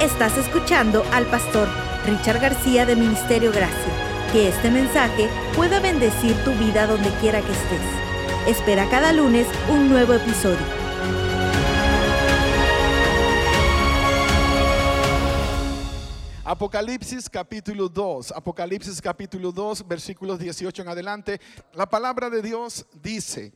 Estás escuchando al pastor Richard García de Ministerio Gracia. Que este mensaje pueda bendecir tu vida donde quiera que estés. Espera cada lunes un nuevo episodio. Apocalipsis capítulo 2, Apocalipsis capítulo 2, versículos 18 en adelante. La palabra de Dios dice,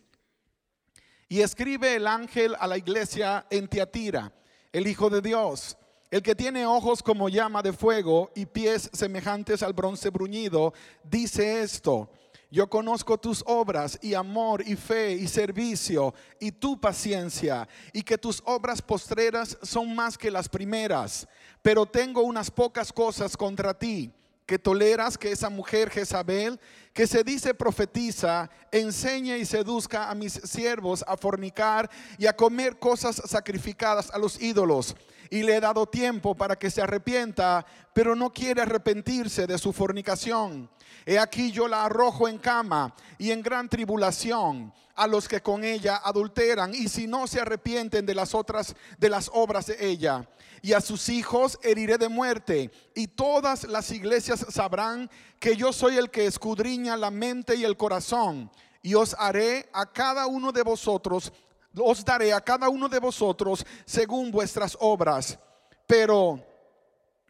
y escribe el ángel a la iglesia en Tiatira, el Hijo de Dios, el que tiene ojos como llama de fuego y pies semejantes al bronce bruñido, dice esto. Yo conozco tus obras y amor y fe y servicio y tu paciencia y que tus obras postreras son más que las primeras. Pero tengo unas pocas cosas contra ti, que toleras que esa mujer Jezabel, que se dice profetiza, enseñe y seduzca a mis siervos a fornicar y a comer cosas sacrificadas a los ídolos y le he dado tiempo para que se arrepienta, pero no quiere arrepentirse de su fornicación. He aquí yo la arrojo en cama y en gran tribulación a los que con ella adulteran y si no se arrepienten de las otras de las obras de ella y a sus hijos heriré de muerte y todas las iglesias sabrán que yo soy el que escudriña la mente y el corazón y os haré a cada uno de vosotros os daré a cada uno de vosotros según vuestras obras. Pero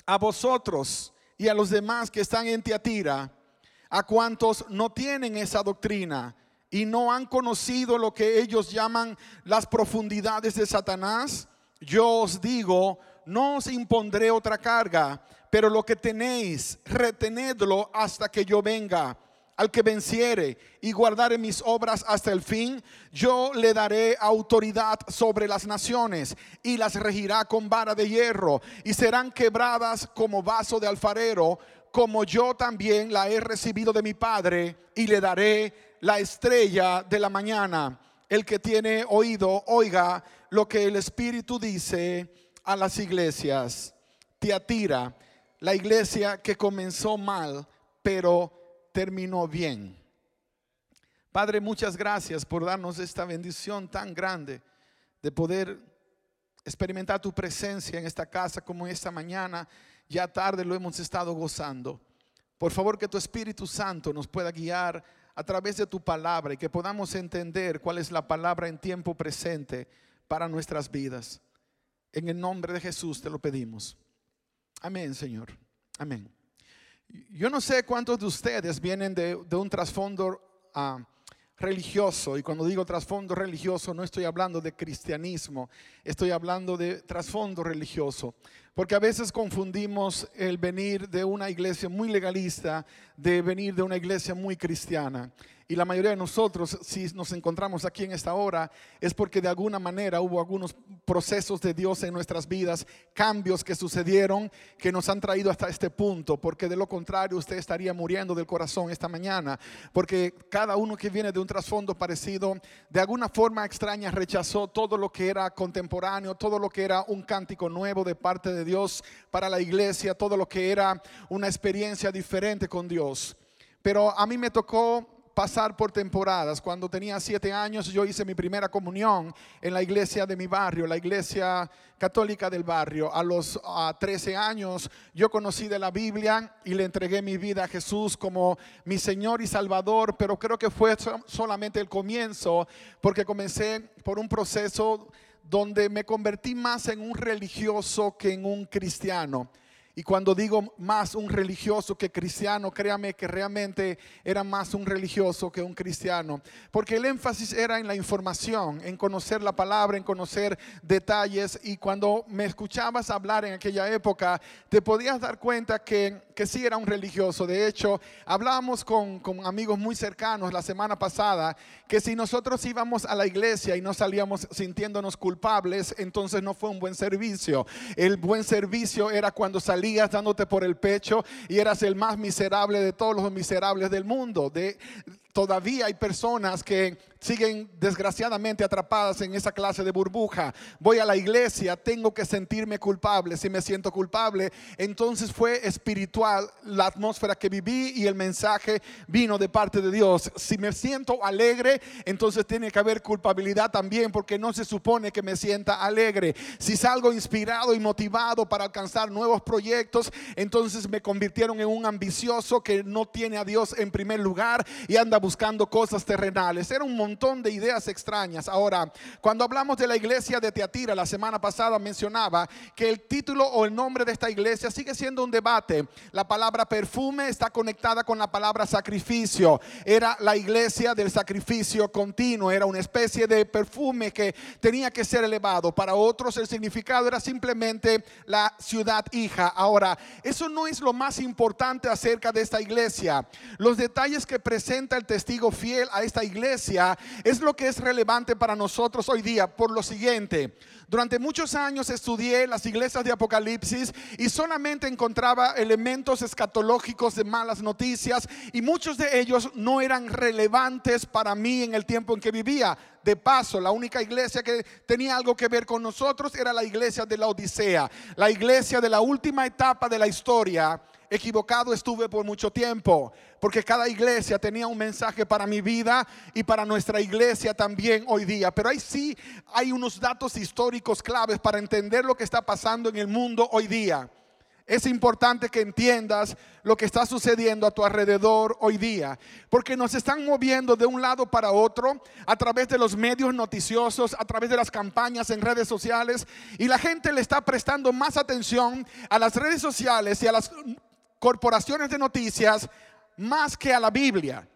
a vosotros y a los demás que están en Tiatira, a cuantos no tienen esa doctrina y no han conocido lo que ellos llaman las profundidades de Satanás, yo os digo, no os impondré otra carga, pero lo que tenéis, retenedlo hasta que yo venga al que venciere y guardare mis obras hasta el fin, yo le daré autoridad sobre las naciones y las regirá con vara de hierro y serán quebradas como vaso de alfarero, como yo también la he recibido de mi Padre y le daré la estrella de la mañana. El que tiene oído, oiga lo que el Espíritu dice a las iglesias. Tiatira, la iglesia que comenzó mal, pero terminó bien. Padre, muchas gracias por darnos esta bendición tan grande de poder experimentar tu presencia en esta casa como esta mañana. Ya tarde lo hemos estado gozando. Por favor, que tu Espíritu Santo nos pueda guiar a través de tu palabra y que podamos entender cuál es la palabra en tiempo presente para nuestras vidas. En el nombre de Jesús te lo pedimos. Amén, Señor. Amén. Yo no sé cuántos de ustedes vienen de, un trasfondo ah, religioso, y cuando digo trasfondo religioso no estoy hablando de cristianismo, estoy hablando de trasfondo religioso, porque a veces confundimos el venir de una iglesia muy legalista de venir de una iglesia muy cristiana. Y la mayoría de nosotros, si nos encontramos aquí en esta hora, es porque de alguna manera hubo algunos procesos de Dios en nuestras vidas, cambios que sucedieron que nos han traído hasta este punto, porque de lo contrario usted estaría muriendo del corazón esta mañana, porque cada uno que viene de un trasfondo parecido, de alguna forma extraña rechazó todo lo que era contemporáneo, todo lo que era un cántico nuevo de parte de Dios para la iglesia, todo lo que era una experiencia diferente con Dios. Pero a mí me tocó pasar por temporadas. Cuando tenía siete años yo hice mi primera comunión en la iglesia de mi barrio, la iglesia católica del barrio. A los 13 años yo conocí de la Biblia y le entregué mi vida a Jesús como mi Señor y Salvador, pero creo que fue solamente el comienzo porque comencé por un proceso donde me convertí más en un religioso que en un cristiano. Y cuando digo más un religioso que cristiano, créame que realmente era más un religioso que un cristiano. Porque el énfasis era en la información, en conocer la palabra, en conocer detalles. Y cuando me escuchabas hablar en aquella época, te podías dar cuenta que, que sí era un religioso. De hecho, hablábamos con, con amigos muy cercanos la semana pasada que si nosotros íbamos a la iglesia y no salíamos sintiéndonos culpables, entonces no fue un buen servicio. El buen servicio era cuando salíamos dándote por el pecho y eras el más miserable de todos los miserables del mundo. De, todavía hay personas que siguen desgraciadamente atrapadas en esa clase de burbuja. Voy a la iglesia, tengo que sentirme culpable. Si me siento culpable, entonces fue espiritual la atmósfera que viví y el mensaje vino de parte de Dios. Si me siento alegre, entonces tiene que haber culpabilidad también porque no se supone que me sienta alegre. Si salgo inspirado y motivado para alcanzar nuevos proyectos, entonces me convirtieron en un ambicioso que no tiene a Dios en primer lugar y anda buscando cosas terrenales. Era un montón de ideas extrañas. Ahora, cuando hablamos de la iglesia de Teatira, la semana pasada mencionaba que el título o el nombre de esta iglesia sigue siendo un debate. La palabra perfume está conectada con la palabra sacrificio. Era la iglesia del sacrificio continuo, era una especie de perfume que tenía que ser elevado. Para otros el significado era simplemente la ciudad hija. Ahora, eso no es lo más importante acerca de esta iglesia. Los detalles que presenta el testigo fiel a esta iglesia es lo que es relevante para nosotros hoy día por lo siguiente. Durante muchos años estudié las iglesias de Apocalipsis y solamente encontraba elementos escatológicos de malas noticias y muchos de ellos no eran relevantes para mí en el tiempo en que vivía. De paso, la única iglesia que tenía algo que ver con nosotros era la iglesia de la Odisea, la iglesia de la última etapa de la historia equivocado estuve por mucho tiempo, porque cada iglesia tenía un mensaje para mi vida y para nuestra iglesia también hoy día. Pero ahí sí hay unos datos históricos claves para entender lo que está pasando en el mundo hoy día. Es importante que entiendas lo que está sucediendo a tu alrededor hoy día, porque nos están moviendo de un lado para otro a través de los medios noticiosos, a través de las campañas en redes sociales, y la gente le está prestando más atención a las redes sociales y a las corporaciones de noticias más que a la Biblia.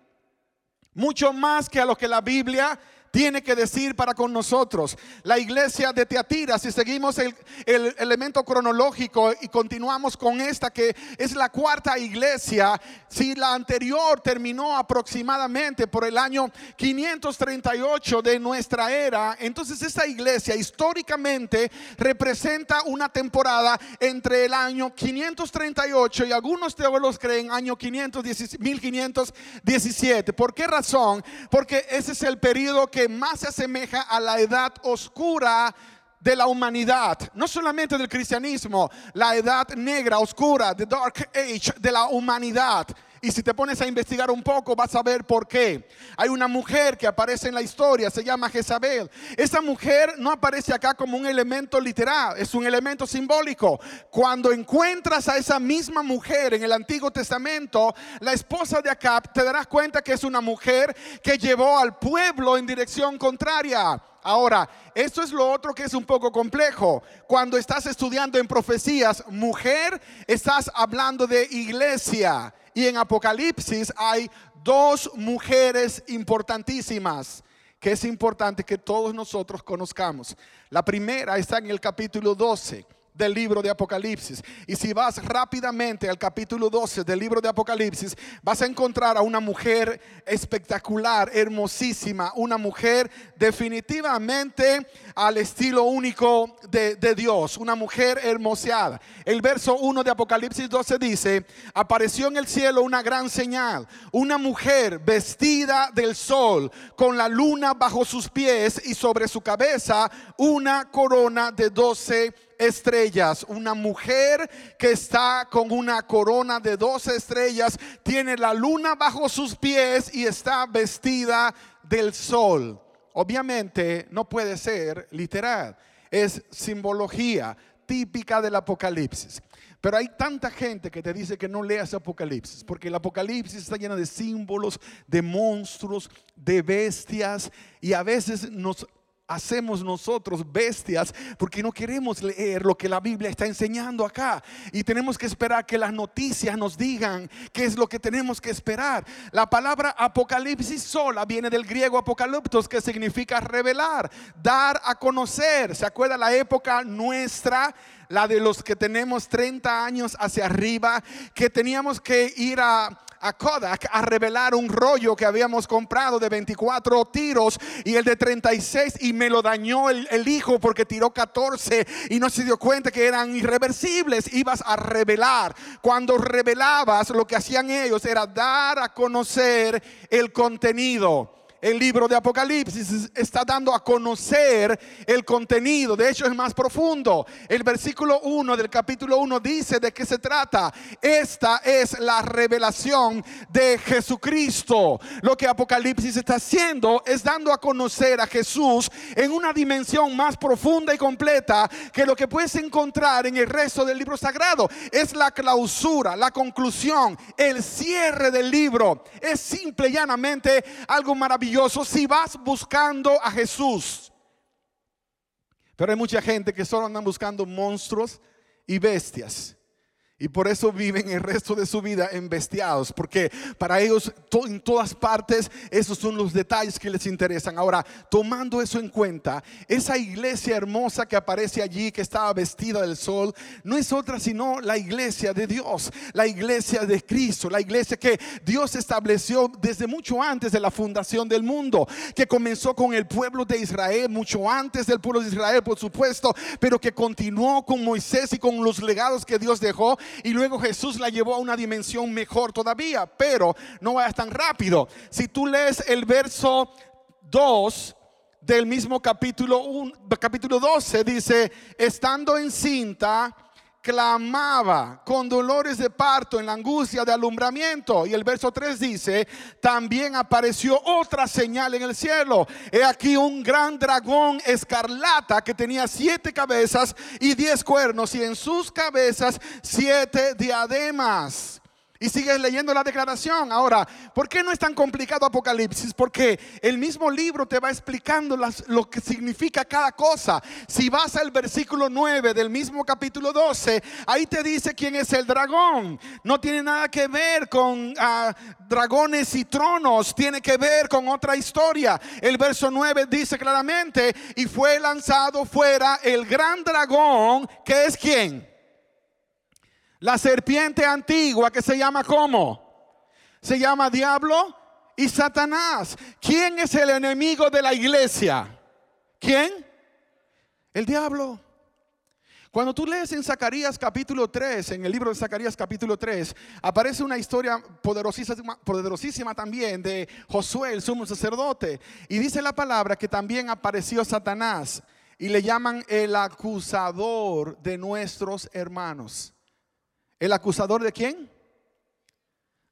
Mucho más que a lo que la Biblia tiene que decir para con nosotros. La iglesia de Teatira, si seguimos el, elemento cronológico y continuamos con esta que es la cuarta iglesia, si la anterior terminó aproximadamente por el año 538 de nuestra era, entonces esta iglesia históricamente representa una temporada entre el año 538 y algunos teólogos creen año 1517. ¿Por qué razón? Porque ese es el periodo que más se asemeja a la edad oscura de la humanidad, no solamente del cristianismo, la edad negra, oscura, the dark age de la humanidad. Y si te pones a investigar un poco, vas a ver por qué. Hay una mujer que aparece en la historia, se llama Jezabel. Esa mujer no aparece acá como un elemento literal, es un elemento simbólico. Cuando encuentras a esa misma mujer en el Antiguo Testamento, la esposa de Acab, te darás cuenta que es una mujer que llevó al pueblo en dirección contraria. Ahora, esto es lo otro que es un poco complejo. Cuando estás estudiando en profecías, mujer, estás hablando de iglesia. Y en Apocalipsis hay dos mujeres importantísimas que es importante que todos nosotros conozcamos. La primera está en el capítulo 12 del libro de Apocalipsis. Y si vas rápidamente al capítulo 12 del libro de Apocalipsis, vas a encontrar a una mujer espectacular, hermosísima, una mujer definitivamente al estilo único de, Dios, una mujer hermoseada. El verso 1 de Apocalipsis 12 dice, apareció en el cielo una gran señal, una mujer vestida del sol, con la luna bajo sus pies y sobre su cabeza una corona de 12 estrellas. Una mujer que está con una corona de 12 estrellas, tiene la luna bajo sus pies y está vestida del sol. Obviamente no puede ser literal, es simbología típica del Apocalipsis. Pero hay tanta gente que te dice que no leas Apocalipsis, porque el Apocalipsis está lleno de símbolos, de monstruos, de bestias, y a veces nos hacemos nosotros bestias porque no queremos leer lo que la Biblia está enseñando acá y tenemos que esperar que las noticias nos digan qué es lo que tenemos que esperar. La palabra apocalipsis sola viene del griego apocaliptos que significa revelar, dar a conocer. ¿Se acuerda la época nuestra? la de los que tenemos 30 años hacia arriba, que teníamos que ir a, a Kodak a revelar un rollo que habíamos comprado de 24 tiros y el de 36 y me lo dañó el, el, hijo porque tiró 14 y no se dio cuenta que eran irreversibles. Ibas a revelar. Cuando revelabas, lo que hacían ellos era dar a conocer el contenido. El libro de Apocalipsis está dando a conocer el contenido. De hecho, es más profundo. El versículo 1 del capítulo 1 dice de qué se trata. Esta es la revelación de Jesucristo. Lo que Apocalipsis está haciendo es dando a conocer a Jesús en una dimensión más profunda y completa que lo que puedes encontrar en el resto del libro sagrado. Es la clausura, la conclusión, el cierre del libro. Es simple y llanamente algo maravilloso si vas buscando a Jesús. Pero hay mucha gente que solo andan buscando monstruos y bestias. Y por eso viven el resto de su vida embestiados, porque para ellos en todas partes esos son los detalles que les interesan. Ahora, tomando eso en cuenta, esa iglesia hermosa que aparece allí, que estaba vestida del sol, no es otra sino la iglesia de Dios, la iglesia de Cristo, la iglesia que Dios estableció desde mucho antes de la fundación del mundo, que comenzó con el pueblo de Israel, mucho antes del pueblo de Israel, por supuesto, pero que continuó con Moisés y con los legados que Dios dejó y luego Jesús la llevó a una dimensión mejor todavía, pero no vayas tan rápido. Si tú lees el verso 2 del mismo capítulo, 1, capítulo 12, dice, estando encinta, clamaba con dolores de parto en la angustia de alumbramiento. Y el verso 3 dice, también apareció otra señal en el cielo. He aquí un gran dragón escarlata que tenía siete cabezas y diez cuernos y en sus cabezas siete diademas y sigues leyendo la declaración. Ahora, ¿por qué no es tan complicado Apocalipsis? Porque el mismo libro te va explicando lo que significa cada cosa. Si vas al versículo 9 del mismo capítulo 12, ahí te dice quién es el dragón. No tiene nada que ver con ah, dragones y tronos, tiene que ver con otra historia. El verso 9 dice claramente, y fue lanzado fuera el gran dragón, que es quién? La serpiente antigua que se llama ¿cómo? Se llama diablo y Satanás. ¿Quién es el enemigo de la iglesia? ¿Quién? El diablo. Cuando tú lees en Zacarías capítulo 3, en el libro de Zacarías capítulo 3, aparece una historia poderosísima, poderosísima también de Josué, el sumo sacerdote. Y dice la palabra que también apareció Satanás y le llaman el acusador de nuestros hermanos. ¿El acusador de quién?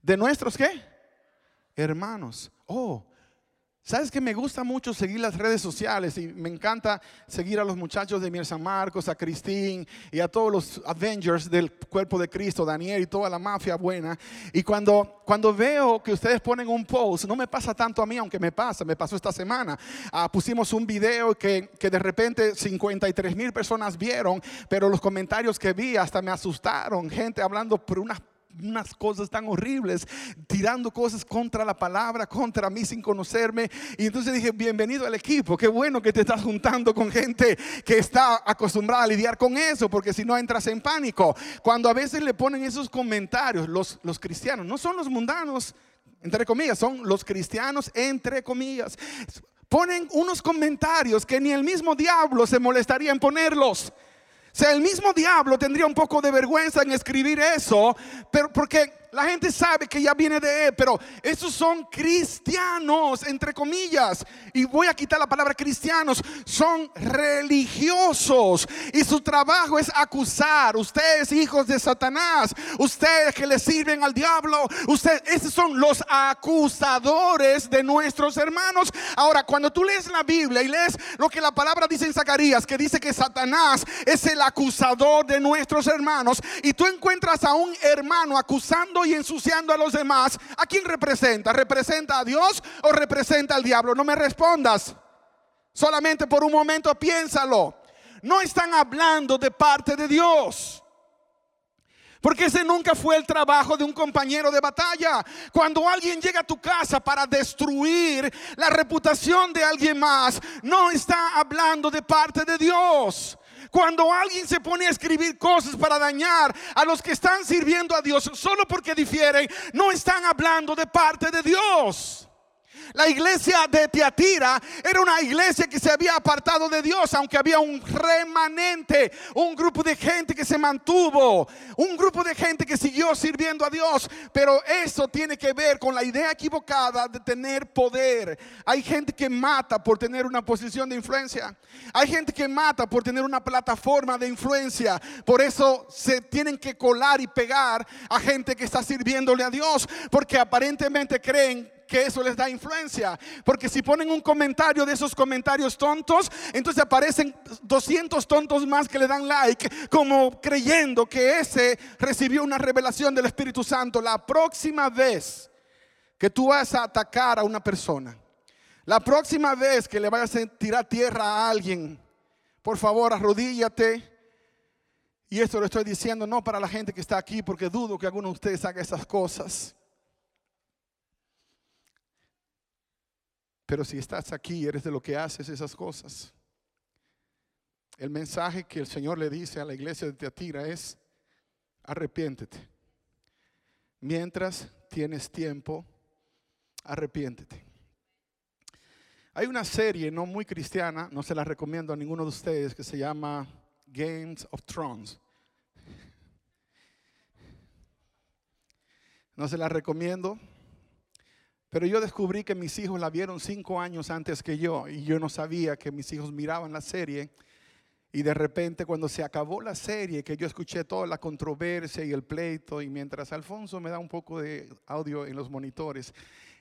¿De nuestros qué? Hermanos. Oh, ¿Sabes que me gusta mucho seguir las redes sociales y me encanta seguir a los muchachos de Mier San Marcos, a Cristín y a todos los Avengers del cuerpo de Cristo, Daniel y toda la mafia buena? Y cuando, cuando veo que ustedes ponen un post, no me pasa tanto a mí, aunque me pasa, me pasó esta semana. Ah, pusimos un video que, que de repente 53 mil personas vieron, pero los comentarios que vi hasta me asustaron, gente hablando por unas unas cosas tan horribles, tirando cosas contra la palabra, contra mí sin conocerme. Y entonces dije, bienvenido al equipo, qué bueno que te estás juntando con gente que está acostumbrada a lidiar con eso, porque si no entras en pánico. Cuando a veces le ponen esos comentarios, los, los cristianos, no son los mundanos, entre comillas, son los cristianos, entre comillas. Ponen unos comentarios que ni el mismo diablo se molestaría en ponerlos. O sea, el mismo diablo tendría un poco de vergüenza en escribir eso, pero porque la gente sabe que ya viene de él, pero esos son cristianos, entre comillas. Y voy a quitar la palabra cristianos, son religiosos. Y su trabajo es acusar. Ustedes, hijos de Satanás, ustedes que le sirven al diablo, ustedes, esos son los acusadores de nuestros hermanos. Ahora, cuando tú lees la Biblia y lees lo que la palabra dice en Zacarías, que dice que Satanás es el acusador de nuestros hermanos, y tú encuentras a un hermano acusando y ensuciando a los demás, ¿a quién representa? ¿Representa a Dios o representa al diablo? No me respondas. Solamente por un momento piénsalo. No están hablando de parte de Dios. Porque ese nunca fue el trabajo de un compañero de batalla. Cuando alguien llega a tu casa para destruir la reputación de alguien más, no está hablando de parte de Dios. Cuando alguien se pone a escribir cosas para dañar a los que están sirviendo a Dios solo porque difieren, no están hablando de parte de Dios. La iglesia de Tiatira era una iglesia que se había apartado de Dios, aunque había un remanente, un grupo de gente que se mantuvo, un grupo de gente que siguió sirviendo a Dios. Pero eso tiene que ver con la idea equivocada de tener poder. Hay gente que mata por tener una posición de influencia. Hay gente que mata por tener una plataforma de influencia. Por eso se tienen que colar y pegar a gente que está sirviéndole a Dios, porque aparentemente creen que eso les da influencia. Porque si ponen un comentario de esos comentarios tontos, entonces aparecen 200 tontos más que le dan like, como creyendo que ese recibió una revelación del Espíritu Santo. La próxima vez que tú vas a atacar a una persona, la próxima vez que le vayas a tirar tierra a alguien, por favor, arrodíllate. Y esto lo estoy diciendo no para la gente que está aquí, porque dudo que alguno de ustedes haga esas cosas. Pero si estás aquí, eres de lo que haces esas cosas. El mensaje que el Señor le dice a la iglesia de Teatira es, arrepiéntete. Mientras tienes tiempo, arrepiéntete. Hay una serie no muy cristiana, no se la recomiendo a ninguno de ustedes, que se llama Games of Thrones. No se la recomiendo. Pero yo descubrí que mis hijos la vieron cinco años antes que yo y yo no sabía que mis hijos miraban la serie. Y de repente cuando se acabó la serie, que yo escuché toda la controversia y el pleito, y mientras Alfonso me da un poco de audio en los monitores,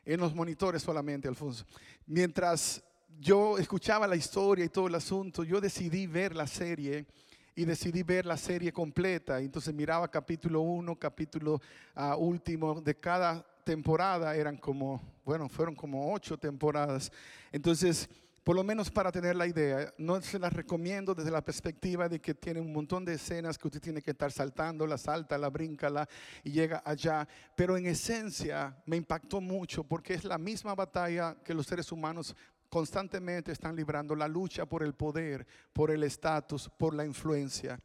en los monitores solamente, Alfonso, mientras yo escuchaba la historia y todo el asunto, yo decidí ver la serie y decidí ver la serie completa. Entonces miraba capítulo 1, capítulo uh, último de cada temporada eran como, bueno, fueron como ocho temporadas. Entonces, por lo menos para tener la idea, no se las recomiendo desde la perspectiva de que tiene un montón de escenas que usted tiene que estar saltando, la salta, la brinca la, y llega allá. Pero en esencia me impactó mucho porque es la misma batalla que los seres humanos constantemente están librando, la lucha por el poder, por el estatus, por la influencia.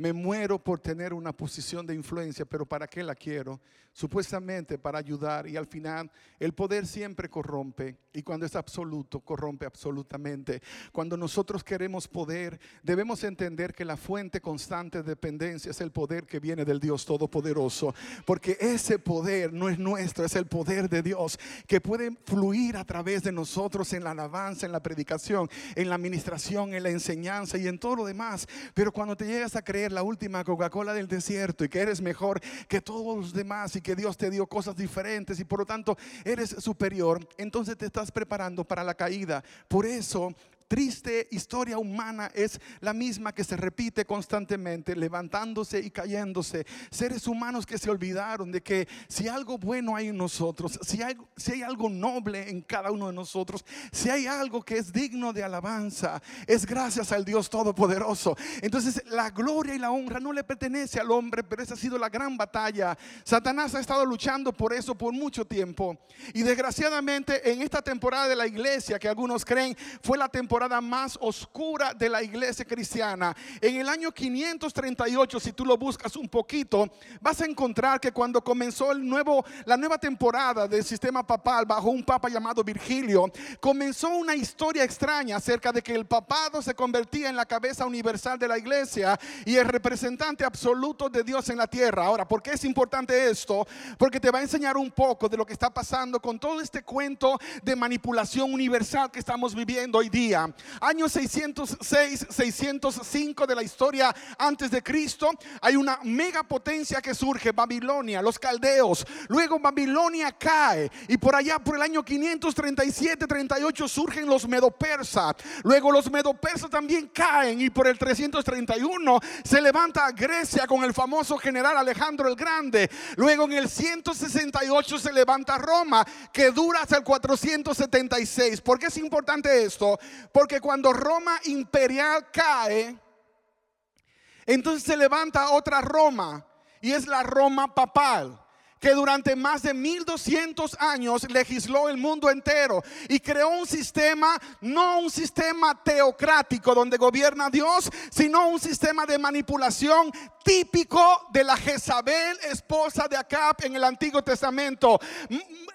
Me muero por tener una posición de influencia, pero ¿para qué la quiero? Supuestamente para ayudar y al final el poder siempre corrompe y cuando es absoluto, corrompe absolutamente. Cuando nosotros queremos poder, debemos entender que la fuente constante de dependencia es el poder que viene del Dios Todopoderoso, porque ese poder no es nuestro, es el poder de Dios que puede fluir a través de nosotros en la alabanza, en la predicación, en la administración, en la enseñanza y en todo lo demás. Pero cuando te llegas a creer la última Coca-Cola del desierto y que eres mejor que todos los demás y que Dios te dio cosas diferentes y por lo tanto eres superior, entonces te estás preparando para la caída. Por eso triste historia humana es la misma que se repite constantemente, levantándose y cayéndose. Seres humanos que se olvidaron de que si algo bueno hay en nosotros, si hay, algo noble en cada uno de nosotros, si hay algo que es digno de alabanza, es gracias al Dios Todopoderoso. Entonces la gloria y la honra no le pertenece al hombre, pero esa ha sido la gran batalla. Satanás ha estado luchando por eso por mucho tiempo. Y desgraciadamente en esta temporada de la iglesia, que algunos creen fue la temporada más oscura de la iglesia cristiana. En el año 538, si tú lo buscas un poquito, vas a encontrar que cuando comenzó el nuevo, la nueva temporada del sistema papal bajo un papa llamado Virgilio, comenzó una historia extraña acerca de que el papado se convertía en la cabeza universal de la iglesia y el representante absoluto de Dios en la tierra. Ahora, ¿por qué es importante esto? Porque te va a enseñar un poco de lo que está pasando con todo este cuento de manipulación universal que estamos viviendo hoy día. Año 606, 605 de la historia antes de Cristo, hay una megapotencia que surge, Babilonia, los caldeos. Luego Babilonia cae y por allá por el año 537, 38 surgen los medopersas. Luego los medopersas también caen y por el 331 se levanta Grecia con el famoso general Alejandro el Grande. Luego en el 168 se levanta Roma, que dura hasta el 476. ¿Por qué es importante esto? Porque cuando Roma imperial cae, entonces se levanta otra Roma y es la Roma papal que durante más de 1200 años legisló el mundo entero y creó un sistema, no un sistema teocrático donde gobierna Dios, sino un sistema de manipulación típico de la Jezabel, esposa de Acab en el Antiguo Testamento.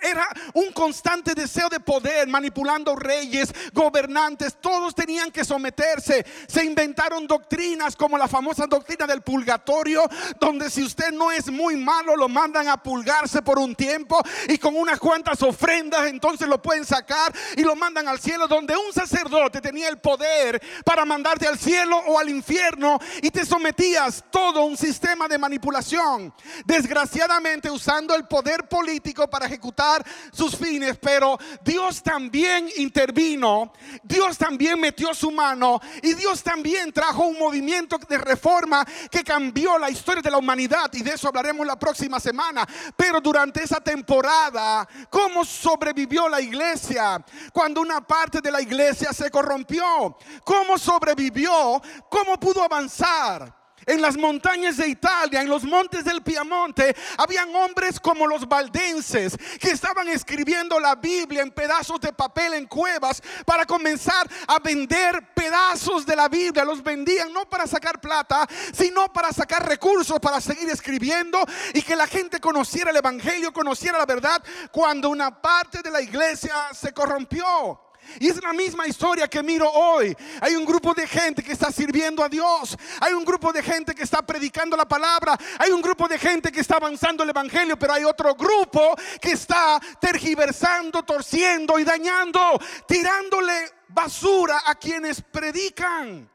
Era un constante deseo de poder, manipulando reyes, gobernantes, todos tenían que someterse. Se inventaron doctrinas como la famosa doctrina del purgatorio, donde si usted no es muy malo, lo mandan a pulgarse por un tiempo y con unas cuantas ofrendas, entonces lo pueden sacar y lo mandan al cielo, donde un sacerdote tenía el poder para mandarte al cielo o al infierno y te sometías todo un sistema de manipulación, desgraciadamente usando el poder político para ejecutar sus fines, pero Dios también intervino, Dios también metió su mano y Dios también trajo un movimiento de reforma que cambió la historia de la humanidad y de eso hablaremos la próxima semana. Pero durante esa temporada, ¿cómo sobrevivió la iglesia cuando una parte de la iglesia se corrompió? ¿Cómo sobrevivió? ¿Cómo pudo avanzar? En las montañas de Italia, en los montes del Piamonte, habían hombres como los valdenses que estaban escribiendo la Biblia en pedazos de papel en cuevas para comenzar a vender pedazos de la Biblia. Los vendían no para sacar plata, sino para sacar recursos para seguir escribiendo y que la gente conociera el Evangelio, conociera la verdad cuando una parte de la iglesia se corrompió. Y es la misma historia que miro hoy. Hay un grupo de gente que está sirviendo a Dios. Hay un grupo de gente que está predicando la palabra. Hay un grupo de gente que está avanzando el Evangelio. Pero hay otro grupo que está tergiversando, torciendo y dañando. Tirándole basura a quienes predican.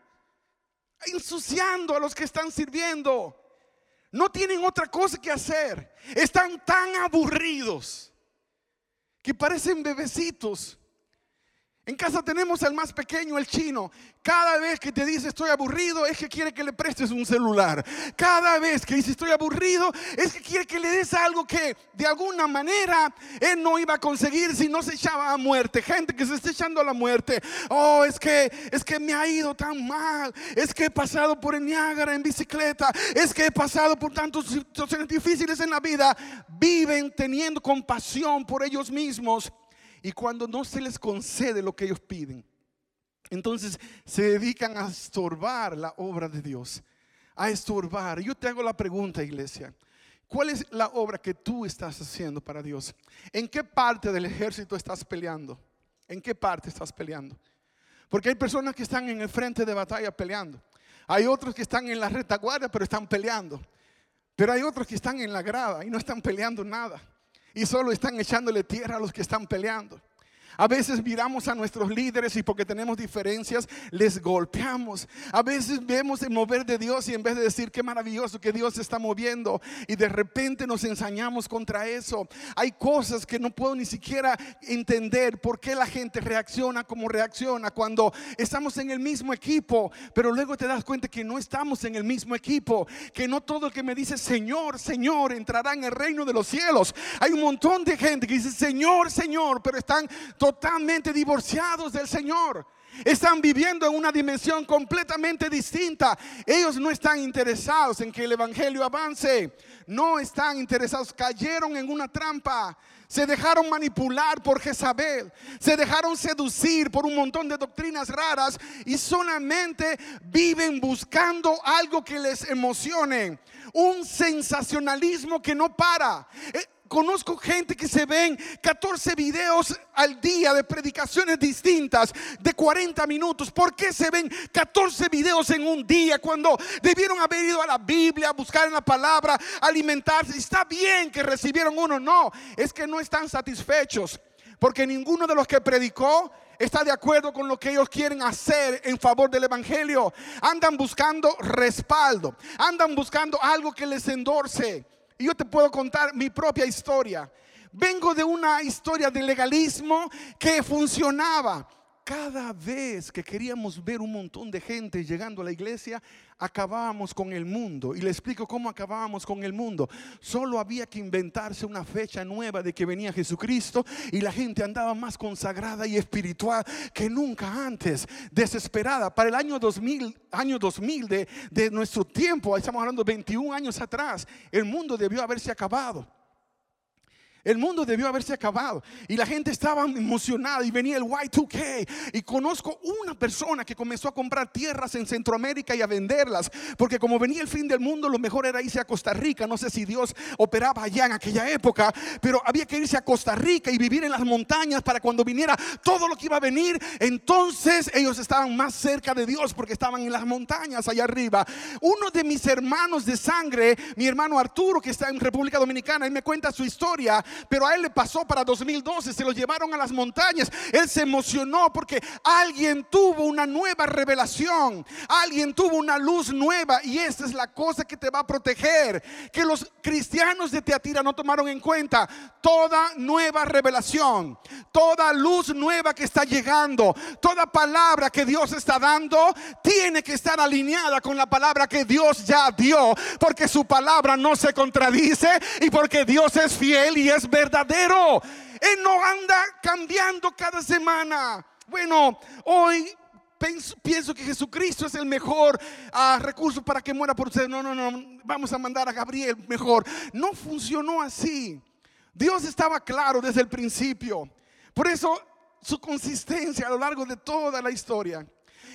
Ensuciando a los que están sirviendo. No tienen otra cosa que hacer. Están tan aburridos que parecen bebecitos en casa tenemos al más pequeño, el chino. Cada vez que te dice estoy aburrido es que quiere que le prestes un celular. Cada vez que dice estoy aburrido es que quiere que le des algo que de alguna manera él no iba a conseguir si no se echaba a muerte. Gente que se está echando a la muerte. Oh, es que es que me ha ido tan mal. Es que he pasado por el Niágara en bicicleta. Es que he pasado por tantas situaciones difíciles en la vida. Viven teniendo compasión por ellos mismos y cuando no se les concede lo que ellos piden, entonces se dedican a estorbar la obra de Dios, a estorbar. Yo te hago la pregunta, iglesia. ¿Cuál es la obra que tú estás haciendo para Dios? ¿En qué parte del ejército estás peleando? ¿En qué parte estás peleando? Porque hay personas que están en el frente de batalla peleando. Hay otros que están en la retaguardia pero están peleando. Pero hay otros que están en la grada y no están peleando nada y solo están echándole tierra a los que están peleando. A veces miramos a nuestros líderes y porque tenemos diferencias les golpeamos. A veces vemos el mover de Dios y en vez de decir qué maravilloso que Dios se está moviendo y de repente nos ensañamos contra eso. Hay cosas que no puedo ni siquiera entender por qué la gente reacciona como reacciona cuando estamos en el mismo equipo, pero luego te das cuenta que no estamos en el mismo equipo, que no todo el que me dice Señor, Señor entrará en el reino de los cielos. Hay un montón de gente que dice Señor, Señor, pero están totalmente divorciados del Señor. Están viviendo en una dimensión completamente distinta. Ellos no están interesados en que el Evangelio avance. No están interesados. Cayeron en una trampa. Se dejaron manipular por Jezabel. Se dejaron seducir por un montón de doctrinas raras. Y solamente viven buscando algo que les emocione. Un sensacionalismo que no para. Conozco gente que se ven 14 videos al día de predicaciones distintas de 40 minutos. ¿Por qué se ven 14 videos en un día cuando debieron haber ido a la Biblia, a buscar en la palabra, alimentarse? Está bien que recibieron uno, no, es que no están satisfechos porque ninguno de los que predicó está de acuerdo con lo que ellos quieren hacer en favor del Evangelio. Andan buscando respaldo, andan buscando algo que les endorse. Y yo te puedo contar mi propia historia. Vengo de una historia de legalismo que funcionaba. Cada vez que queríamos ver un montón de gente llegando a la iglesia, acabábamos con el mundo. Y le explico cómo acabábamos con el mundo. Solo había que inventarse una fecha nueva de que venía Jesucristo y la gente andaba más consagrada y espiritual que nunca antes, desesperada. Para el año 2000, año 2000 de, de nuestro tiempo, estamos hablando 21 años atrás, el mundo debió haberse acabado. El mundo debió haberse acabado. Y la gente estaba emocionada y venía el Y2K y conozco una persona que comenzó a comprar tierras en Centroamérica y a venderlas. Porque como venía el fin del mundo lo mejor era irse a Costa Rica, no sé si Dios operaba allá en aquella época, pero había que irse a Costa Rica y vivir en las montañas para cuando viniera todo lo que iba a venir, entonces ellos estaban más cerca de Dios porque estaban en las montañas allá arriba. Uno de mis hermanos de sangre, mi hermano Arturo que está en República Dominicana, él me cuenta su historia pero a él le pasó para 2012, se lo llevaron a las montañas. Él se emocionó porque alguien tuvo una nueva revelación, alguien tuvo una luz nueva y esta es la cosa que te va a proteger. Que los cristianos de Teatira no tomaron en cuenta toda nueva revelación, toda luz nueva que está llegando, toda palabra que Dios está dando, tiene que estar alineada con la palabra que Dios ya dio, porque su palabra no se contradice y porque Dios es fiel y es verdadero. Él no anda cambiando cada semana. Bueno, hoy pienso, que Jesucristo es el mejor ah, recurso para que muera por usted. No, no, no, vamos a mandar a Gabriel mejor. No funcionó así. Dios estaba claro desde el principio. Por eso su consistencia a lo largo de toda la historia.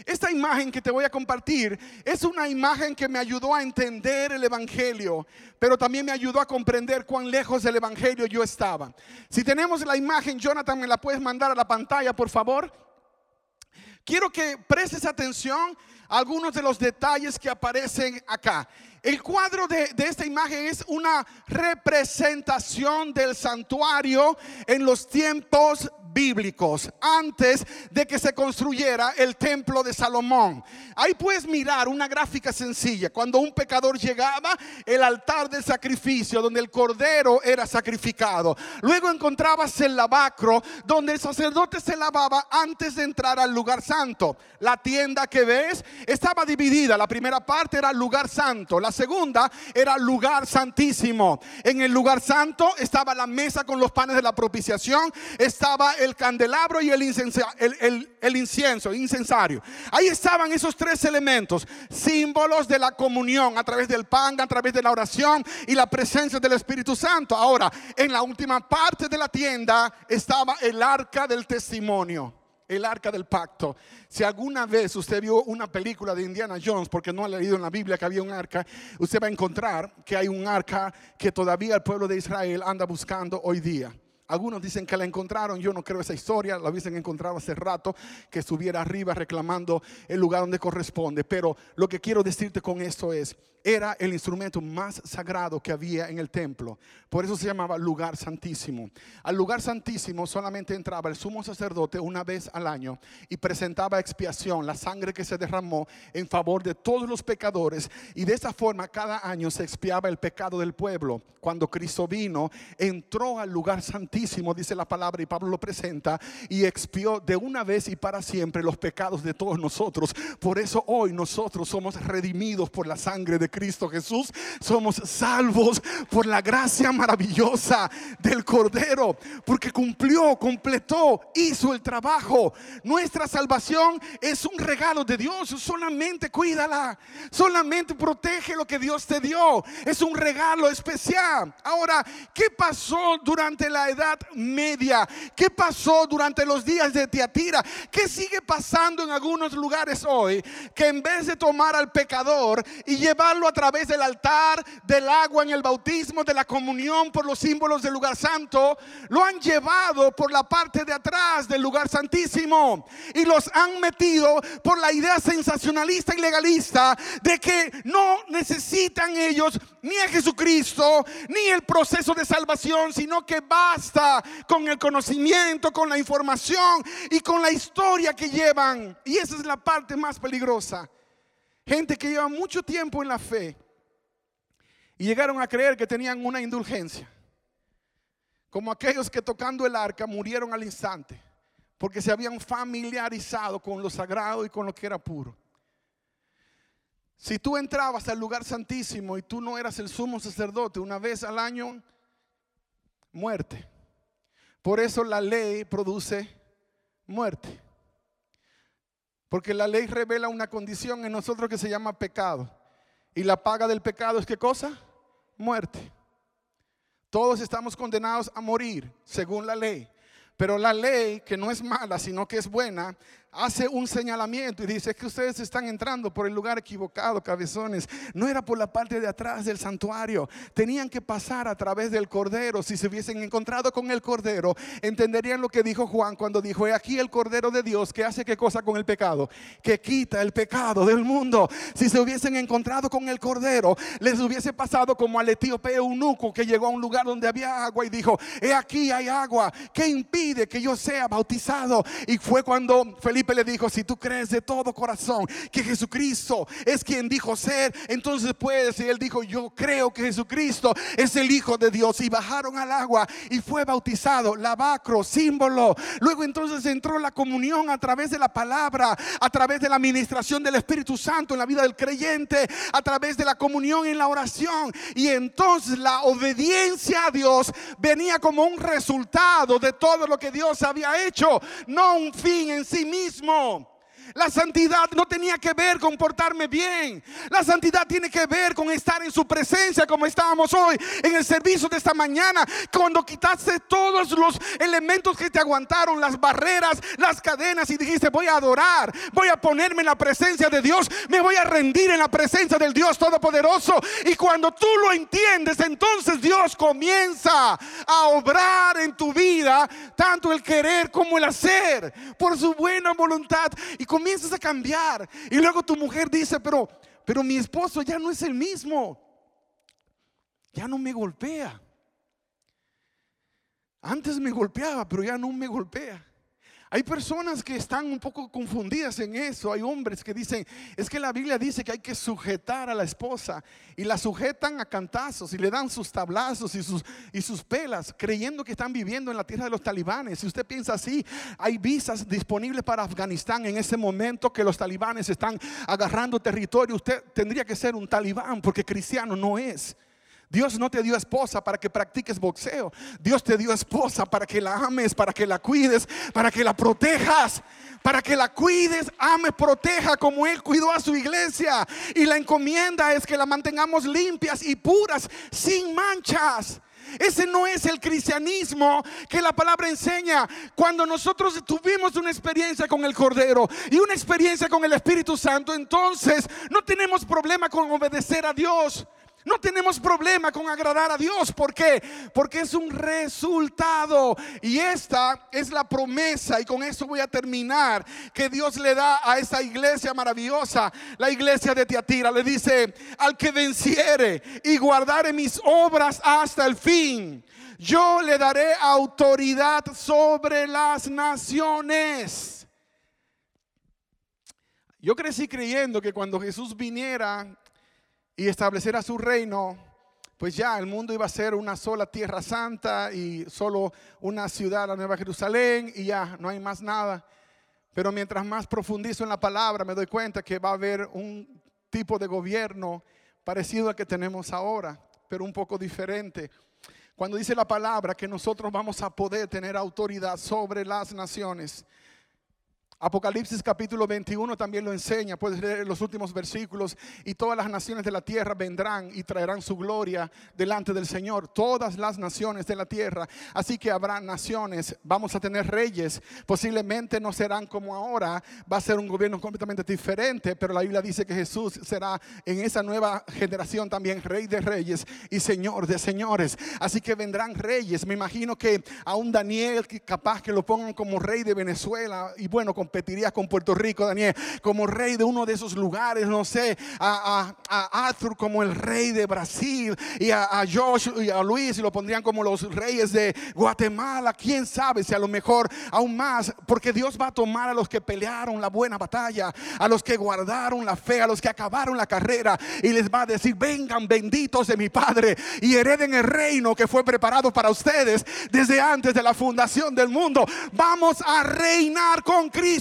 Esta imagen que te voy a compartir es una imagen que me ayudó a entender el Evangelio, pero también me ayudó a comprender cuán lejos del Evangelio yo estaba. Si tenemos la imagen, Jonathan, ¿me la puedes mandar a la pantalla, por favor? Quiero que prestes atención a algunos de los detalles que aparecen acá. El cuadro de, de, esta imagen es una representación del santuario en los tiempos bíblicos antes de que se construyera el templo de Salomón. Ahí puedes mirar una gráfica sencilla. Cuando un pecador llegaba, el altar del sacrificio, donde el cordero era sacrificado. Luego encontrabas el lavacro, donde el sacerdote se lavaba antes de entrar al lugar santo. La tienda que ves estaba dividida. La primera parte era lugar santo, la segunda era lugar santísimo. En el lugar santo estaba la mesa con los panes de la propiciación, estaba el el candelabro y el, el, incienso, incensario. Ahí estaban esos tres elementos, símbolos de la comunión a través del pan, a través de la oración y la presencia del Espíritu Santo. Ahora, en la última parte de la tienda estaba el arca del testimonio el arca del pacto. Si alguna vez usted vio una película de Indiana Jones, porque no ha leído en la Biblia que había un arca, usted va a encontrar que hay un arca que todavía el pueblo de Israel anda buscando hoy día. Algunos dicen que la encontraron, yo no creo esa historia, la hubiesen encontrado hace rato, que estuviera arriba reclamando el lugar donde corresponde. Pero lo que quiero decirte con esto es, era el instrumento más sagrado que había en el templo. Por eso se llamaba lugar santísimo. Al lugar santísimo solamente entraba el sumo sacerdote una vez al año y presentaba expiación, la sangre que se derramó en favor de todos los pecadores. Y de esa forma cada año se expiaba el pecado del pueblo. Cuando Cristo vino, entró al lugar santísimo, dice la palabra, y Pablo lo presenta, y expió de una vez y para siempre los pecados de todos nosotros. Por eso hoy nosotros somos redimidos por la sangre de Cristo Jesús, somos salvos por la gracia maravillosa del Cordero, porque cumplió, completó, hizo el trabajo. Nuestra salvación es un regalo de Dios, solamente cuídala, solamente protege lo que Dios te dio. Es un regalo especial. Ahora, ¿qué pasó durante la Edad Media? ¿Qué pasó durante los días de Tiatira? ¿Qué sigue pasando en algunos lugares hoy? Que en vez de tomar al pecador y llevarlo a través del altar, del agua en el bautismo, de la comunión por los símbolos del lugar santo, lo han llevado por la parte de atrás del lugar santísimo y los han metido por la idea sensacionalista y legalista de que no necesitan ellos ni a Jesucristo ni el proceso de salvación, sino que basta con el conocimiento, con la información y con la historia que llevan. Y esa es la parte más peligrosa. Gente que lleva mucho tiempo en la fe y llegaron a creer que tenían una indulgencia. Como aquellos que tocando el arca murieron al instante porque se habían familiarizado con lo sagrado y con lo que era puro. Si tú entrabas al lugar santísimo y tú no eras el sumo sacerdote una vez al año, muerte. Por eso la ley produce muerte. Porque la ley revela una condición en nosotros que se llama pecado. Y la paga del pecado es qué cosa? Muerte. todos estamos condenados a morir según la ley. Pero la ley, que no es mala, sino que es buena, hace un señalamiento y dice que ustedes están entrando por el lugar equivocado, cabezones. No era por la parte de atrás del santuario. Tenían que pasar a través del cordero. Si se hubiesen encontrado con el cordero, entenderían lo que dijo Juan cuando dijo, he aquí el cordero de Dios que hace qué cosa con el pecado, que quita el pecado del mundo. Si se hubiesen encontrado con el cordero, les hubiese pasado como al etíope eunuco que llegó a un lugar donde había agua y dijo, he aquí hay agua, ¿qué impide que yo sea bautizado? Y fue cuando Felipe le dijo, si tú crees de todo corazón que Jesucristo es quien dijo ser, entonces puedes. Y él dijo, yo creo que Jesucristo es el Hijo de Dios. Y bajaron al agua y fue bautizado, lavacro, símbolo. Luego entonces entró la comunión a través de la palabra, a través de la administración del Espíritu Santo en la vida del creyente, a través de la comunión en la oración. Y entonces la obediencia a Dios venía como un resultado de todo lo que Dios había hecho, no un fin en sí mismo mismo. La santidad no tenía que ver con portarme bien. La santidad tiene que ver con estar en su presencia como estábamos hoy en el servicio de esta mañana. Cuando quitaste todos los elementos que te aguantaron, las barreras, las cadenas y dijiste voy a adorar, voy a ponerme en la presencia de Dios, me voy a rendir en la presencia del Dios Todopoderoso. Y cuando tú lo entiendes, entonces Dios comienza a obrar en tu vida tanto el querer como el hacer por su buena voluntad. Y comienzas a cambiar. Y luego tu mujer dice, pero, pero mi esposo ya no es el mismo. Ya no me golpea. Antes me golpeaba, pero ya no me golpea. Hay personas que están un poco confundidas en eso. Hay hombres que dicen, es que la Biblia dice que hay que sujetar a la esposa y la sujetan a cantazos y le dan sus tablazos y sus, y sus pelas, creyendo que están viviendo en la tierra de los talibanes. Si usted piensa así, hay visas disponibles para Afganistán en ese momento que los talibanes están agarrando territorio. Usted tendría que ser un talibán porque cristiano no es. Dios no te dio esposa para que practiques boxeo. Dios te dio esposa para que la ames, para que la cuides, para que la protejas, para que la cuides, ames, proteja como Él cuidó a su iglesia. Y la encomienda es que la mantengamos limpias y puras, sin manchas. Ese no es el cristianismo que la palabra enseña. Cuando nosotros tuvimos una experiencia con el Cordero y una experiencia con el Espíritu Santo, entonces no tenemos problema con obedecer a Dios. No tenemos problema con agradar a Dios. ¿Por qué? Porque es un resultado. Y esta es la promesa. Y con eso voy a terminar. Que Dios le da a esa iglesia maravillosa. La iglesia de Tiatira. Le dice, al que venciere y guardare mis obras hasta el fin. Yo le daré autoridad sobre las naciones. Yo crecí creyendo que cuando Jesús viniera y estableciera su reino, pues ya el mundo iba a ser una sola tierra santa y solo una ciudad, la Nueva Jerusalén, y ya no hay más nada. Pero mientras más profundizo en la palabra, me doy cuenta que va a haber un tipo de gobierno parecido al que tenemos ahora, pero un poco diferente. Cuando dice la palabra que nosotros vamos a poder tener autoridad sobre las naciones, Apocalipsis capítulo 21 también lo enseña, puedes leer los últimos versículos, y todas las naciones de la tierra vendrán y traerán su gloria delante del Señor, todas las naciones de la tierra, así que habrá naciones, vamos a tener reyes, posiblemente no serán como ahora, va a ser un gobierno completamente diferente, pero la Biblia dice que Jesús será en esa nueva generación también rey de reyes y señor de señores, así que vendrán reyes, me imagino que a un Daniel capaz que lo pongan como rey de Venezuela y bueno, competirías con Puerto Rico, Daniel, como rey de uno de esos lugares, no sé, a, Arthur como el rey de Brasil, y a, a y a Luis, y lo pondrían como los reyes de Guatemala, quién sabe si a lo mejor aún más, porque Dios va a tomar a los que pelearon la buena batalla, a los que guardaron la fe, a los que acabaron la carrera, y les va a decir, vengan benditos de mi Padre, y hereden el reino que fue preparado para ustedes desde antes de la fundación del mundo. Vamos a reinar con Cristo.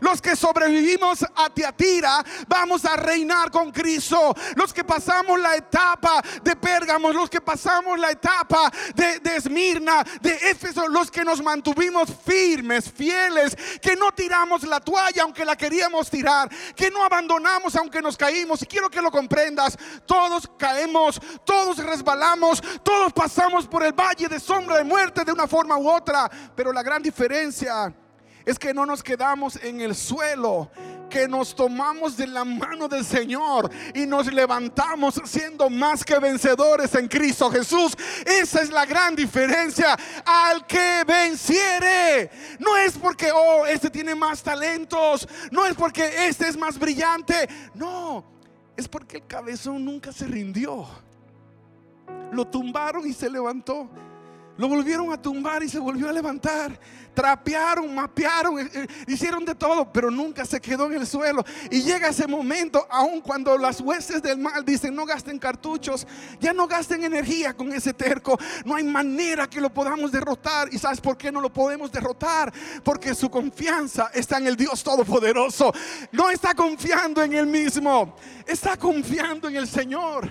Los que sobrevivimos a Tiatira, vamos a reinar con Cristo. Los que pasamos la etapa de Pérgamos, los que pasamos la etapa de, de Esmirna, de Éfeso, los que nos mantuvimos firmes, fieles, que no tiramos la toalla aunque la queríamos tirar, que no abandonamos aunque nos caímos. Y quiero que lo comprendas, todos caemos, todos resbalamos, todos pasamos por el valle de sombra de muerte de una forma u otra, pero la gran diferencia es que no nos quedamos en el suelo, que nos tomamos de la mano del Señor y nos levantamos siendo más que vencedores en Cristo Jesús. Esa es la gran diferencia. Al que venciere, no es porque, oh, este tiene más talentos, no es porque este es más brillante, no, es porque el cabezón nunca se rindió. Lo tumbaron y se levantó. Lo volvieron a tumbar y se volvió a levantar. Trapearon, mapearon, eh, eh, hicieron de todo, pero nunca se quedó en el suelo. Y llega ese momento, aun cuando las huestes del mal dicen no gasten cartuchos, ya no gasten energía con ese terco. No hay manera que lo podamos derrotar. ¿Y sabes por qué no lo podemos derrotar? Porque su confianza está en el Dios Todopoderoso. No está confiando en él mismo, está confiando en el Señor.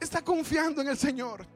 Está confiando en el Señor.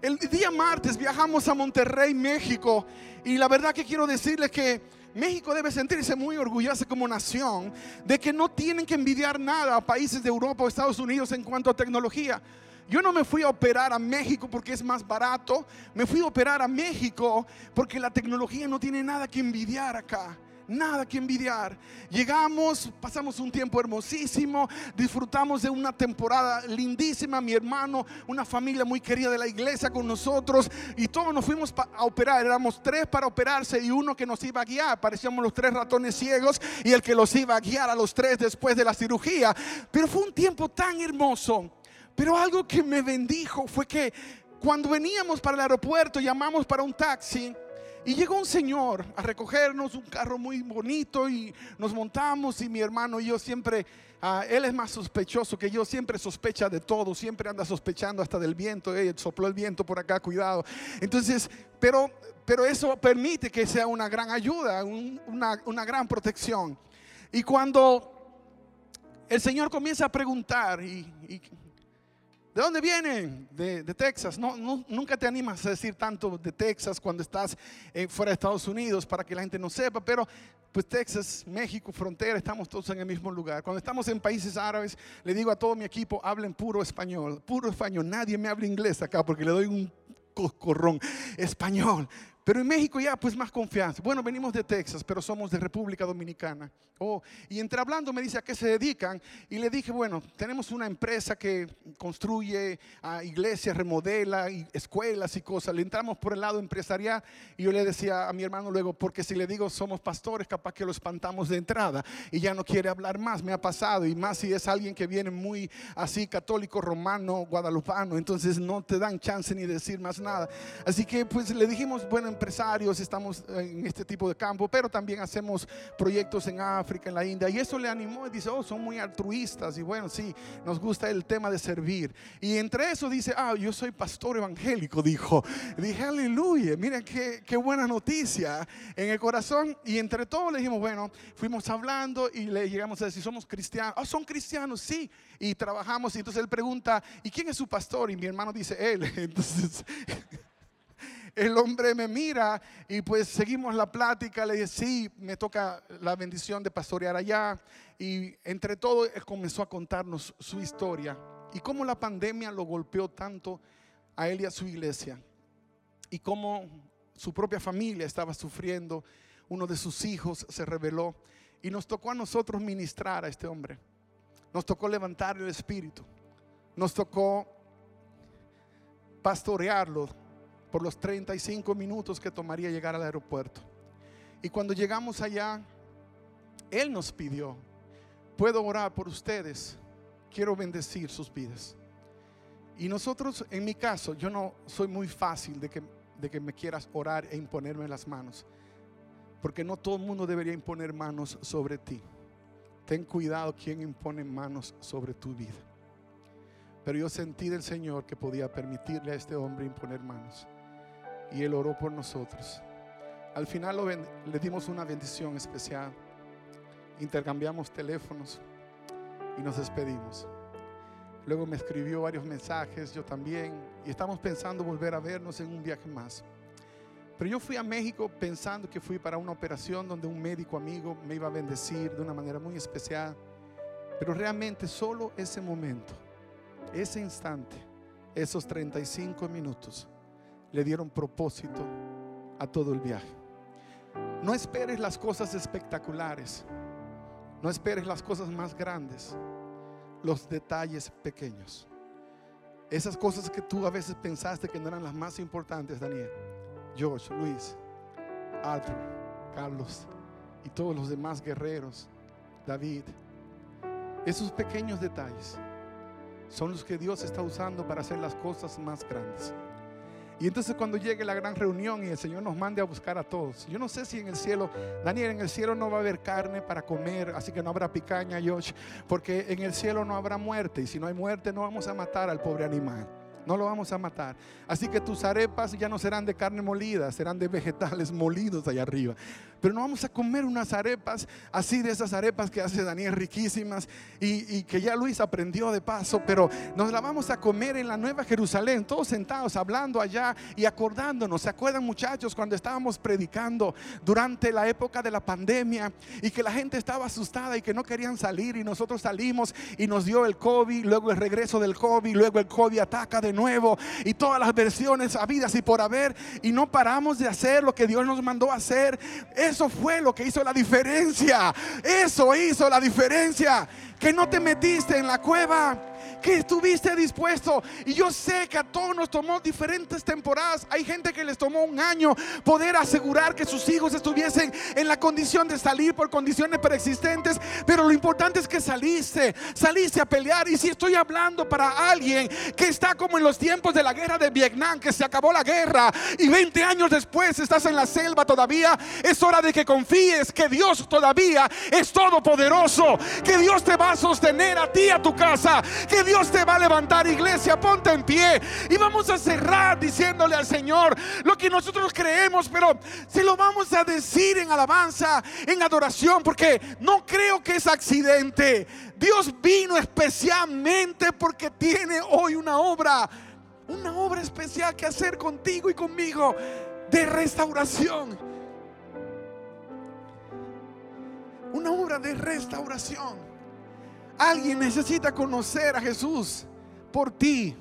El día martes viajamos a Monterrey, México, y la verdad que quiero decirles que México debe sentirse muy orgulloso como nación de que no tienen que envidiar nada a países de Europa o Estados Unidos en cuanto a tecnología. Yo no me fui a operar a México porque es más barato, me fui a operar a México porque la tecnología no tiene nada que envidiar acá nada que envidiar. Llegamos, pasamos un tiempo hermosísimo, disfrutamos de una temporada lindísima, mi hermano, una familia muy querida de la iglesia con nosotros y todos nos fuimos a operar. Éramos tres para operarse y uno que nos iba a guiar. Parecíamos los tres ratones ciegos y el que los iba a guiar a los tres después de la cirugía. Pero fue un tiempo tan hermoso. Pero algo que me bendijo fue que cuando veníamos para el aeropuerto, llamamos para un taxi y llegó un señor a recogernos, un carro muy bonito y nos montamos y mi hermano y yo siempre, ah, él es más sospechoso que yo, siempre sospecha de todo, siempre anda sospechando hasta del viento, eh, sopló el viento por acá, cuidado. Entonces, pero, pero eso permite que sea una gran ayuda, una, una gran protección. Y cuando el Señor comienza a preguntar y ¿De dónde vienen? De, Texas. No, nunca te animas a decir tanto de Texas cuando estás eh, fuera de Estados Unidos para que la gente no sepa, pero pues Texas, México, frontera, estamos todos en el mismo lugar. Cuando estamos en países árabes, le digo a todo mi equipo, hablen puro español, puro español. Nadie me habla inglés acá porque le doy un coscorrón español. Pero en México ya pues más confianza. Bueno, venimos de Texas, pero somos de República Dominicana. Oh, y entre hablando me dice a qué se dedican y le dije, bueno, tenemos una empresa que construye ah, iglesias, remodela y escuelas y cosas. Le entramos por el lado empresarial y yo le decía a mi hermano luego, porque si le digo somos pastores, capaz que lo espantamos de entrada y ya no quiere hablar más. Me ha pasado y más si es alguien que viene muy así católico, romano, guadalupano, entonces no te dan chance ni decir más nada. Así que pues le dijimos, bueno, empresarios, estamos en este tipo de campo, pero también hacemos proyectos en África, en la India. Y eso le animó y dice, oh, son muy altruistas. Y bueno, sí, nos gusta el tema de servir. Y entre eso dice, ah, yo soy pastor evangélico, dijo. dije, aleluya, miren qué, qué buena noticia en el corazón. Y entre todos le dijimos, bueno, fuimos hablando y le llegamos a decir, somos cristianos. Ah, son cristianos, sí. Y trabajamos. Y entonces él pregunta, ¿y quién es su pastor? Y mi hermano dice, él. Entonces el hombre me mira y pues seguimos la plática. Le dije, sí, me toca la bendición de pastorear allá. Y entre todo, comenzó a contarnos su historia y cómo la pandemia lo golpeó tanto a él y a su iglesia. Y cómo su propia familia estaba sufriendo. Uno de sus hijos se rebeló. Y nos tocó a nosotros ministrar a este hombre. Nos tocó levantar el espíritu. Nos tocó pastorearlo por los 35 minutos que tomaría llegar al aeropuerto. Y cuando llegamos allá, Él nos pidió, puedo orar por ustedes, quiero bendecir sus vidas. Y nosotros, en mi caso, yo no soy muy fácil de que, me quieras orar e imponerme las manos, porque no todo el mundo debería imponer manos sobre ti. Ten cuidado quien impone manos sobre tu vida. Pero yo sentí del Señor que podía permitirle a este hombre imponer manos y Él oró por nosotros. Al final le dimos una bendición especial. Intercambiamos teléfonos y nos despedimos. Luego me escribió varios mensajes, yo también. Y estamos pensando volver a vernos en un viaje más. Pero yo fui a México pensando que fui para una operación donde un médico amigo me iba a bendecir de una manera muy especial. Pero realmente solo ese momento, ese instante, esos 35 minutos, le dieron propósito a todo el viaje. No esperes las cosas espectaculares. No esperes las cosas más grandes. Los detalles pequeños. Esas cosas que tú a veces pensaste que no eran las más importantes, Daniel. George, Luis, Arthur, Carlos y todos los demás guerreros, David. Esos pequeños detalles son los que Dios está usando para hacer las cosas más grandes. Y entonces cuando llegue la gran reunión y el Señor nos mande a buscar a todos. Yo no sé si en el cielo, Daniel, en el cielo no va a haber carne para comer, así que no habrá picaña, Josh, porque en el cielo no habrá muerte. Y si no hay muerte, no vamos a matar al pobre animal no lo vamos a matar. Así que tus arepas ya no serán de carne molida, serán de vegetales molidos allá arriba. Pero no vamos a comer unas arepas así de esas arepas que hace Daniel riquísimas y, que ya Luis aprendió de paso, pero nos la vamos a comer en la Nueva Jerusalén, todos sentados hablando allá y acordándonos. ¿Se acuerdan muchachos cuando estábamos predicando durante la época de la pandemia y que la gente estaba asustada y que no querían salir y nosotros salimos y nos dio el COVID, luego el regreso del COVID, luego el COVID ataca de nuevo y todas las versiones habidas y por haber y no paramos de hacer lo que Dios nos mandó a hacer. Eso fue lo que hizo la diferencia. Eso hizo la diferencia. Que no te metiste en la cueva que estuviste dispuesto. Y yo sé que a todos nos tomó diferentes temporadas. Hay gente que les tomó un año poder asegurar que sus hijos estuviesen en la condición de salir por condiciones preexistentes. Pero lo importante es que saliste, saliste a pelear. Y si estoy hablando para alguien que está como en los tiempos de la guerra de Vietnam, que se acabó la guerra y 20 años después estás en la selva todavía, es hora de que confíes que Dios todavía es todopoderoso, que Dios te va a sostener a ti, a tu casa, Dios te va a levantar, iglesia. Ponte en pie y vamos a cerrar diciéndole al Señor lo que nosotros creemos, pero se lo vamos a decir en alabanza, en adoración, porque no creo que es accidente. Dios vino especialmente porque tiene hoy una obra, una obra especial que hacer contigo y conmigo de restauración. Una obra de restauración. Alguien necesita conocer a Jesús por ti.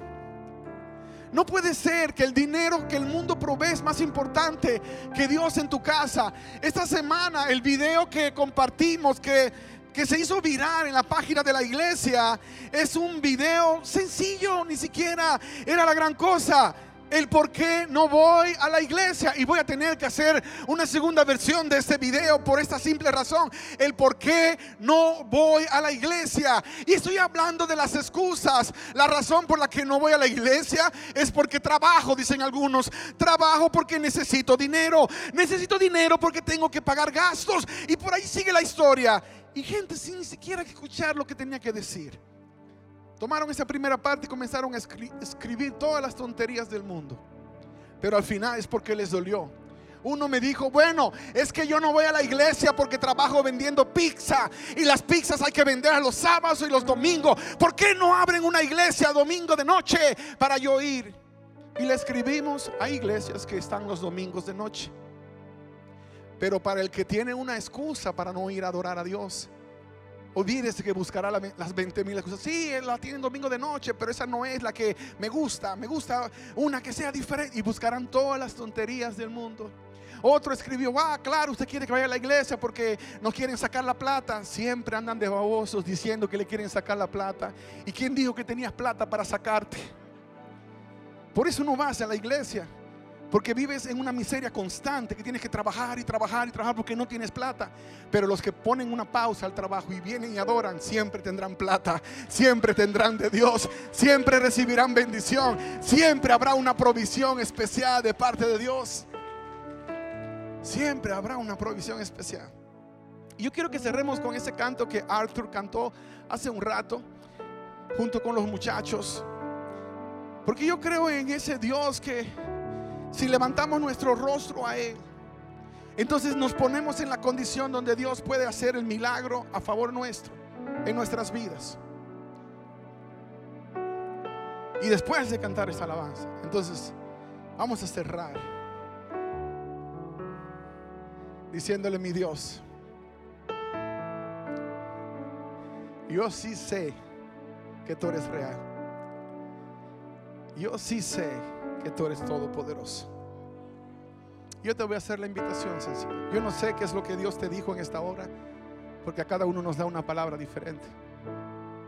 No puede ser que el dinero que el mundo provee es más importante que Dios en tu casa. Esta semana el video que compartimos que, que se hizo viral en la página de la iglesia es un video sencillo, ni siquiera era la gran cosa el por qué no voy a la iglesia. Y voy a tener que hacer una segunda versión de este video por esta simple razón. El por qué no voy a la iglesia. Y estoy hablando de las excusas. La razón por la que no voy a la iglesia es porque trabajo, dicen algunos. Trabajo porque necesito dinero. Necesito dinero porque tengo que pagar gastos. Y por ahí sigue la historia. Y gente sin ni siquiera escuchar lo que tenía que decir. Tomaron esa primera parte y comenzaron a escribir todas las tonterías del mundo. Pero al final es porque les dolió. Uno me dijo, bueno, es que yo no voy a la iglesia porque trabajo vendiendo pizza y las pizzas hay que vender los sábados y los domingos. ¿Por qué no abren una iglesia domingo de noche para yo ir? Y le escribimos a iglesias que están los domingos de noche. Pero para el que tiene una excusa para no ir a adorar a Dios, Olvídese que buscará las 20 mil cosas. Sí, la tienen domingo de noche, pero esa no es la que me gusta. Me gusta una que sea diferente. Y buscarán todas las tonterías del mundo. Otro escribió, ah, claro, usted quiere que vaya a la iglesia porque no quieren sacar la plata. Siempre andan de babosos diciendo que le quieren sacar la plata. ¿Y quién dijo que tenías plata para sacarte? Por eso no vas a la iglesia. Porque vives en una miseria constante que tienes que trabajar y trabajar y trabajar porque no tienes plata. Pero los que ponen una pausa al trabajo y vienen y adoran, siempre tendrán plata, siempre tendrán de Dios, siempre recibirán bendición, siempre habrá una provisión especial de parte de Dios. Siempre habrá una provisión especial. Y yo quiero que cerremos con ese canto que Arthur cantó hace un rato, junto con los muchachos. Porque yo creo en ese Dios que si levantamos nuestro rostro a Él, entonces nos ponemos en la condición donde Dios puede hacer el milagro a favor nuestro, en nuestras vidas. Y después de cantar esta alabanza, entonces vamos a cerrar diciéndole mi Dios, yo sí sé que tú eres real. Yo sí sé que tú eres todopoderoso. Yo te voy a hacer la invitación. Yo no sé qué es lo que Dios te dijo en esta hora, porque a cada uno nos da una palabra diferente.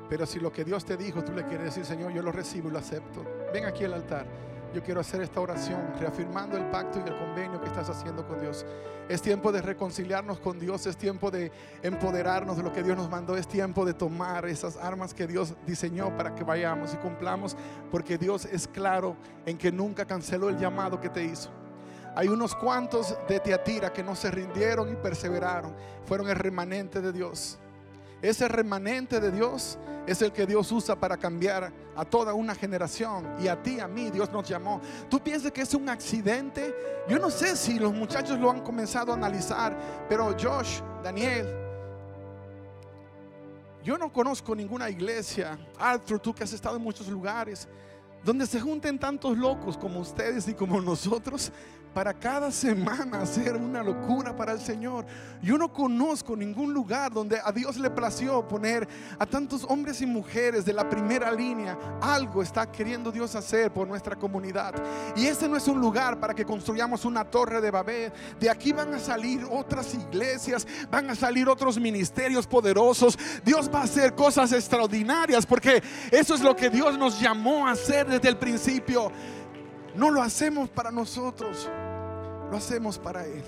Pero si lo que Dios te dijo, tú le quieres decir, Señor, yo lo recibo y lo acepto. Ven aquí al altar. Yo quiero hacer esta oración, reafirmando el pacto y el convenio que estás haciendo con Dios. Es tiempo de reconciliarnos con Dios, es tiempo de empoderarnos de lo que Dios nos mandó, es tiempo de tomar esas armas que Dios diseñó para que vayamos y cumplamos, porque Dios es claro en que nunca canceló el llamado que te hizo. Hay unos cuantos de Teatira que no se rindieron y perseveraron, fueron el remanente de Dios. Ese remanente de Dios es el que Dios usa para cambiar a toda una generación. Y a ti, a mí, Dios nos llamó. ¿Tú piensas que es un accidente? Yo no sé si los muchachos lo han comenzado a analizar, pero Josh, Daniel, yo no conozco ninguna iglesia, Arthur, tú que has estado en muchos lugares, donde se junten tantos locos como ustedes y como nosotros para cada semana hacer una locura para el Señor. Yo no conozco ningún lugar donde a Dios le plació poner a tantos hombres y mujeres de la primera línea. Algo está queriendo Dios hacer por nuestra comunidad. Y este no es un lugar para que construyamos una torre de Babel. De aquí van a salir otras iglesias, van a salir otros ministerios poderosos. Dios va a hacer cosas extraordinarias porque eso es lo que Dios nos llamó a hacer desde el principio. No lo hacemos para nosotros, lo hacemos para Él.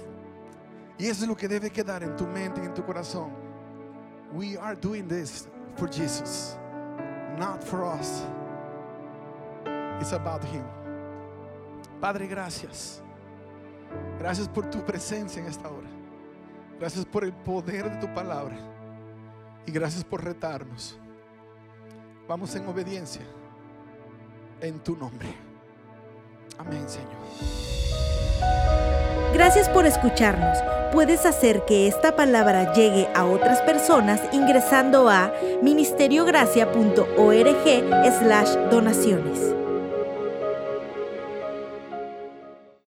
Y eso es lo que debe quedar en tu mente y en tu corazón. We are doing this for Jesus, not for us. It's about Him. Padre, gracias. Gracias por tu presencia en esta hora. Gracias por el poder de tu palabra. Y gracias por retarnos. Vamos en obediencia en tu nombre. Amén, Señor. Gracias por escucharnos. Puedes hacer que esta palabra llegue a otras personas ingresando a ministeriogracia.org slash donaciones.